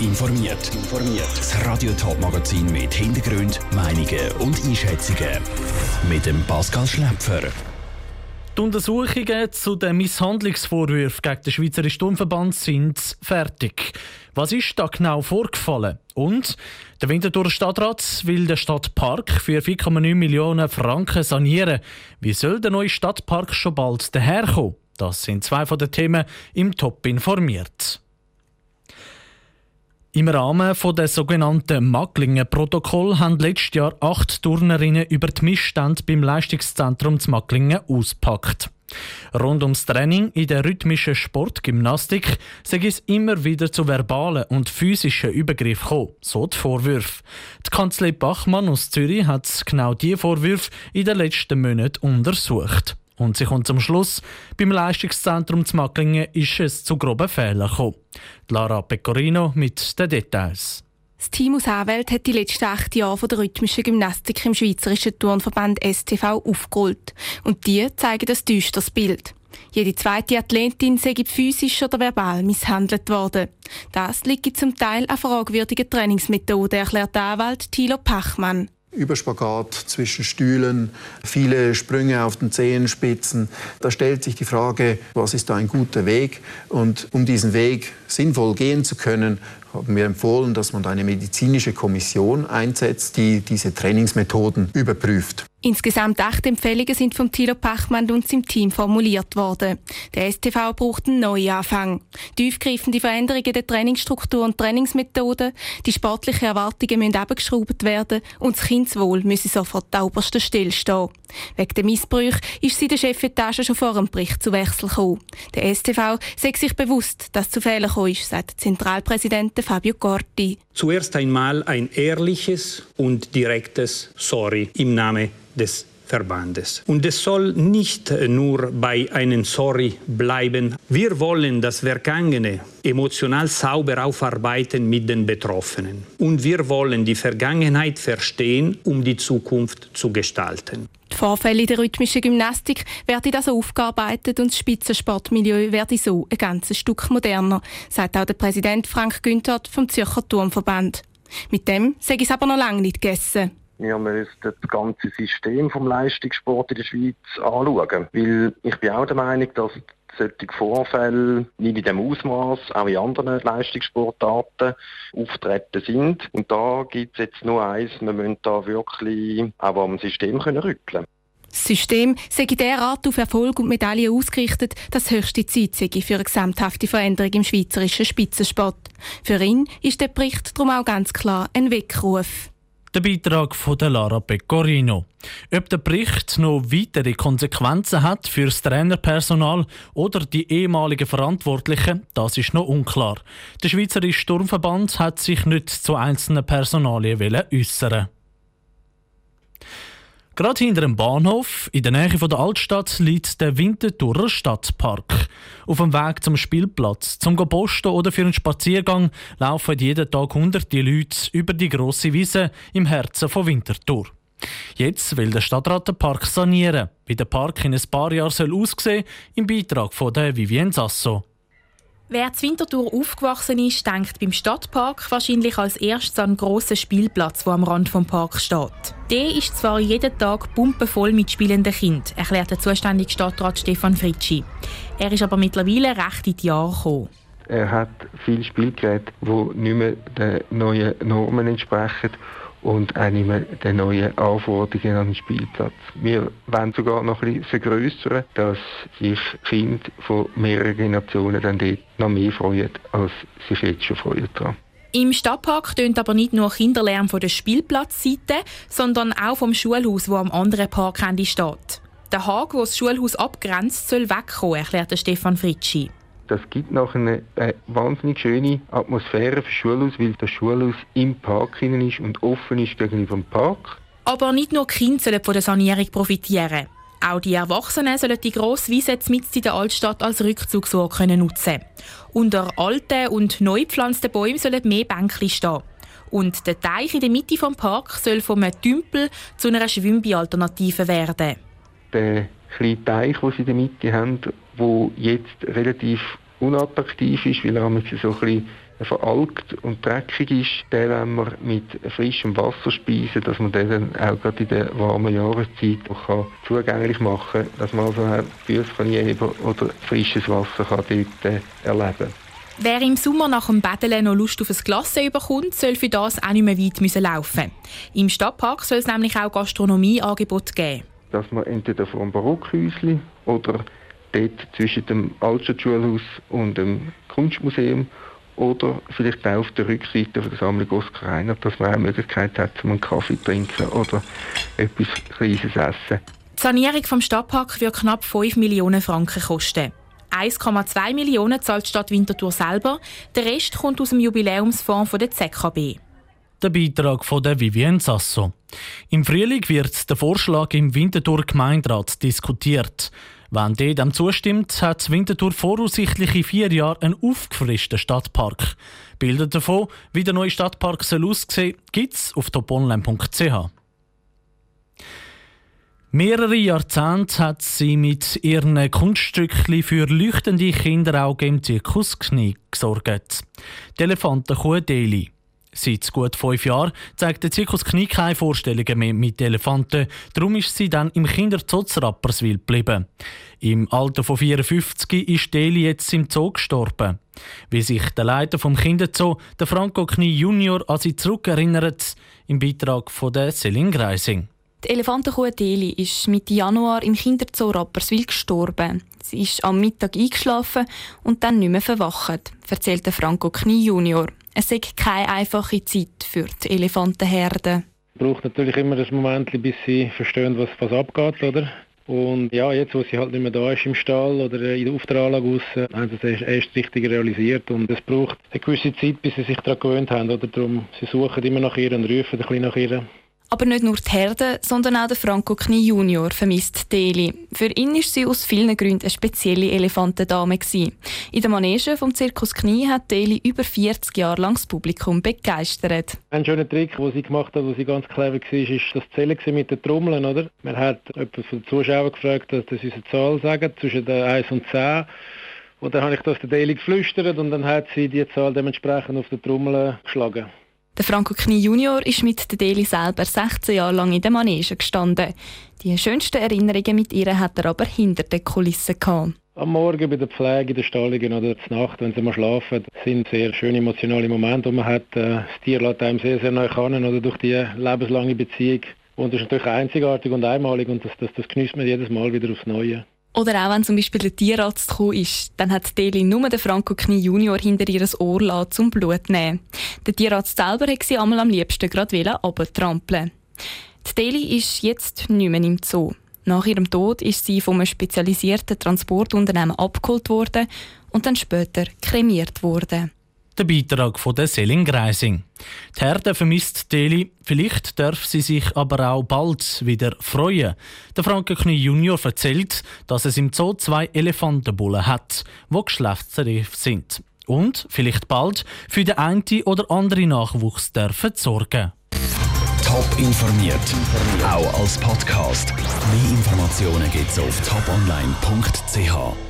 informiert. Das Radio Top Magazin mit Hintergrund, Meinungen und Einschätzungen mit dem Pascal Schläpfer. Die Untersuchungen zu den Misshandlungsvorwürfen gegen den Schweizerischen Sturmverband sind fertig. Was ist da genau vorgefallen? Und der Winterthur Stadtrat will den Stadtpark für 4,9 Millionen Franken sanieren. Wie soll der neue Stadtpark schon bald daherkommen? Das sind zwei von den Themen im Top informiert. Im Rahmen des sogenannten Macklingen-Protokoll haben letztes Jahr acht Turnerinnen über die Missstände beim Leistungszentrum zu Macklingen ausgepackt. Rund ums Training in der rhythmischen Sportgymnastik sei es immer wieder zu verbalen und physischen Übergriffen gekommen, so die Vorwürfe. Die Kanzlei Bachmann aus Zürich hat genau diese Vorwürfe in den letzten Monaten untersucht. Und sie kommt zum Schluss, beim Leistungszentrum zu Macklingen ist es zu groben Fehlern gekommen. Lara Pecorino mit den Details. Das Team aus Anwalt hat die letzten acht Jahre von der rhythmischen Gymnastik im Schweizerischen Turnverband STV aufgeholt. Und die zeigen das düsteres Bild. Jede zweite Athletin sei physisch oder verbal misshandelt worden. Das liegt zum Teil an fragwürdigen Trainingsmethoden, erklärt der Anwalt Thilo Pachmann. Überspagat zwischen Stühlen, viele Sprünge auf den Zehenspitzen. Da stellt sich die Frage, was ist da ein guter Weg? Und um diesen Weg sinnvoll gehen zu können, haben wir empfohlen, dass man eine medizinische Kommission einsetzt, die diese Trainingsmethoden überprüft. Insgesamt acht Empfehlungen sind vom Thilo Pachmann und seinem Team formuliert worden. Der STV braucht einen Neuanfang. Tiefgreifende Veränderungen der Trainingsstruktur und Trainingsmethoden, die sportlichen Erwartungen müssen abgeschraubt werden und das Kindeswohl müsse sofort an oberster Stelle stehen. Wegen der Missbrüche ist sie der Chefetage schon vor dem Bericht zu Wechsel gekommen. Der STV sagt sich bewusst, dass zu Fehlern gekommen ist, sagt der Zentralpräsident Fabio Corti. Zuerst einmal ein ehrliches und direktes Sorry im Namen des Verbandes. Und es soll nicht nur bei einem Sorry bleiben. Wir wollen das Vergangene emotional sauber aufarbeiten mit den Betroffenen. Und wir wollen die Vergangenheit verstehen, um die Zukunft zu gestalten. Die Vorfälle der rhythmischen Gymnastik werden also aufgearbeitet und das Spitzensportmilieu werde so ein ganzes Stück moderner, sagt auch der Präsident Frank Günther vom Zürcher Turmverband. Mit dem sei es aber noch lange nicht gegessen. Wir müssen das ganze System vom Leistungssport in der Schweiz anschauen. Weil ich bin auch der Meinung, dass solche Vorfälle nicht in dem Ausmaß auch in anderen Leistungssportarten auftreten sind. Und da gibt es jetzt nur eins, wir müssen da wirklich auch am System können rütteln das System sei derart auf Erfolg und Medaillen ausgerichtet, dass höchste Zeit sei für eine gesamthafte Veränderung im schweizerischen Spitzensport. Für ihn ist der Bericht darum auch ganz klar ein Weckruf. Der Beitrag von Lara Pecorino. Ob der Bericht noch weitere Konsequenzen hat für das Trainerpersonal oder die ehemaligen Verantwortlichen, das ist noch unklar. Der Schweizerische Sturmverband hat sich nicht zu einzelnen Personalien äußern Gerade hinter dem Bahnhof, in der Nähe der Altstadt, liegt der Winterthurer Stadtpark. Auf dem Weg zum Spielplatz, zum Posten oder für einen Spaziergang laufen jeden Tag hunderte Leute über die grosse Wiese im Herzen von Winterthur. Jetzt will der Stadtrat den Park sanieren. Wie der Park in ein paar Jahren soll aussehen im Beitrag von der Vivien Sasso. Wer zu Winterthur aufgewachsen ist, denkt beim Stadtpark wahrscheinlich als erstes an einen grossen Spielplatz, der am Rand des Parks steht. Der ist zwar jeden Tag pumpenvoll mit spielenden Kindern, erklärt der zuständige Stadtrat Stefan Fritschi. Er ist aber mittlerweile recht in die Jahre gekommen. Er hat viele Spielgeräte, die nicht mehr den neuen Normen entsprechen und auch mehr den neuen Anforderungen an den Spielplatz. Wir wollen sogar noch ein bisschen vergrößern, dass sich Kinder von mehreren Generationen dann dort noch mehr freuen, als sich jetzt schon freuen daran. Im Stadtpark tönt aber nicht nur Kinderlärm von der Spielplatzseite, sondern auch vom Schulhaus, wo am anderen Parkende steht. Der Hag, wo das Schulhaus abgrenzt, soll wegkommen, erklärt Stefan Fritschi. Das gibt noch eine, eine wahnsinnig schöne Atmosphäre für Schulhaus, weil das Schulhaus im Park ist und offen ist gegenüber dem Park. Aber nicht nur die Kinder sollen von der Sanierung profitieren. Auch die Erwachsenen sollen die grosse Wiese mitten in der Altstadt als Rückzugsort können nutzen Unter alten und neu gepflanzten Bäumen sollen mehr Bänke stehen. Und der Teich in der Mitte des Parks soll vom Tümpel zu einer Schwimmbadalternative werden. Der kleine Teich, den sie in der Mitte haben, der jetzt relativ unattraktiv ist, weil er so ein bisschen veralgt und dreckig ist, den wenn wir mit frischem Wasser speisen, dass man den dann auch gerade in der warmen Jahreszeit kann zugänglich machen kann, dass man also auch Füße oder frisches Wasser kann dort äh, erleben kann. Wer im Sommer nach dem Betteln noch Lust auf ein Glas überkommt, soll für das auch nicht mehr weit müssen laufen Im Stadtpark soll es nämlich auch Gastronomieangebote geben. Dass man entweder vor einem Barockhäuschen oder dort zwischen dem Altstadtschulhaus und dem Kunstmuseum oder vielleicht auch auf der Rückseite von der Sammlung Oskar Reiner, dass man auch die Möglichkeit hat, um einen Kaffee zu trinken oder etwas Kleines essen. Die Sanierung des Stadtparks wird knapp 5 Millionen Franken kosten. 1,2 Millionen zahlt die Stadt Winterthur selber, der Rest kommt aus dem Jubiläumsfonds der ZKB. Der Beitrag von der Vivien Sasso. Im Frühling wird der Vorschlag im Winterthur Gemeinderat diskutiert. Wenn der dem zustimmt, hat Winterthur voraussichtlich in vier Jahren einen aufgefrischten Stadtpark. Bilder davon, wie der neue Stadtpark soll aussehen, gibt es auf toponline.ch. Mehrere Jahrzehnte hat sie mit ihren Kunststückchen für leuchtende Kinderaugen im Zirkus gesorgt. Die Elefantenkuh Deli. Seit gut fünf Jahren zeigt der Zirkus Knie keine Vorstellungen mehr mit Elefanten. Darum ist sie dann im Kinderzotz Rapperswil geblieben. Im Alter von 54 ist Deli jetzt im Zoo gestorben. Wie sich der Leiter vom Kinderzoo, der Franco Knie Junior, an sie zurückerinnert, im Beitrag von der Selin Greising. Die Elefantenkuh Deli ist Mitte Januar im Kinderzoo Rapperswil gestorben. Sie ist am Mittag eingeschlafen und dann nicht mehr verwacht, erzählte Franco Knie Junior. Es ist keine einfache Zeit für die Elefantenherde. Es braucht natürlich immer ein Moment, bis sie verstehen, was, was abgeht, oder? Und ja, jetzt, wo sie halt nicht mehr da ist im Stall oder in der raus, haben sie es erst richtig realisiert. Und es braucht eine gewisse Zeit, bis sie sich daran gewöhnt haben. Oder? Darum, sie suchen immer nach ihr und rufen ein bisschen nach ihr. Aber nicht nur die Herde, sondern auch der Franco Knie Junior vermisst Deli. Für ihn ist sie aus vielen Gründen eine spezielle Elefantendame. In der Manege vom Zirkus Knie hat Deli über 40 Jahre lang das Publikum begeistert. Ein schöner Trick, den sie gemacht hat, wo sie ganz clever war, ist das Zählen mit den Trommeln. Oder? Man hat jemand von den Zuschauern gefragt, dass sie eine Zahl sagen, zwischen 1 und 10. Und dann habe ich das der Deli geflüstert und dann hat sie die Zahl dementsprechend auf die Trommel geschlagen. Der Franco Knie Junior ist mit der Deli selber 16 Jahre lang in der Manege gestanden. Die schönsten Erinnerungen mit ihr hat er aber hinter den Kulissen gehabt. Am Morgen bei der Pflege, in der Stallungen oder zur Nacht, wenn sie mal schlafen, sind sehr schöne emotionale Momente, die man hat. Äh, das Tier lässt einem sehr, sehr neu kennen oder durch die lebenslange Beziehung. Und das ist natürlich einzigartig und einmalig und das, das, das genießt man jedes Mal wieder aufs Neue. Oder auch wenn zum Beispiel der Tierarzt gekommen ist, dann hat Deli nur den Franco Knie Junior hinter ihr Ohr lassen, zum Blut zu nehmen. Der Tierarzt selber hat sie einmal am liebsten gerade abtrampeln. Die Deli ist jetzt nicht mehr im Zoo. Nach ihrem Tod ist sie vom spezialisierten Transportunternehmen abgeholt worden und dann später kremiert worden. Der Beitrag von der Selin Greising. Die Herde vermisst Deli, vielleicht darf sie sich aber auch bald wieder freuen. Der Frankenknie Junior erzählt, dass es im Zoo zwei Elefantenbullen hat, die geschlechtsreif sind. Und vielleicht bald für den einen oder anderen Nachwuchs dürfen sorgen. Top informiert, auch als Podcast. Mehr Informationen gibt es auf toponline.ch.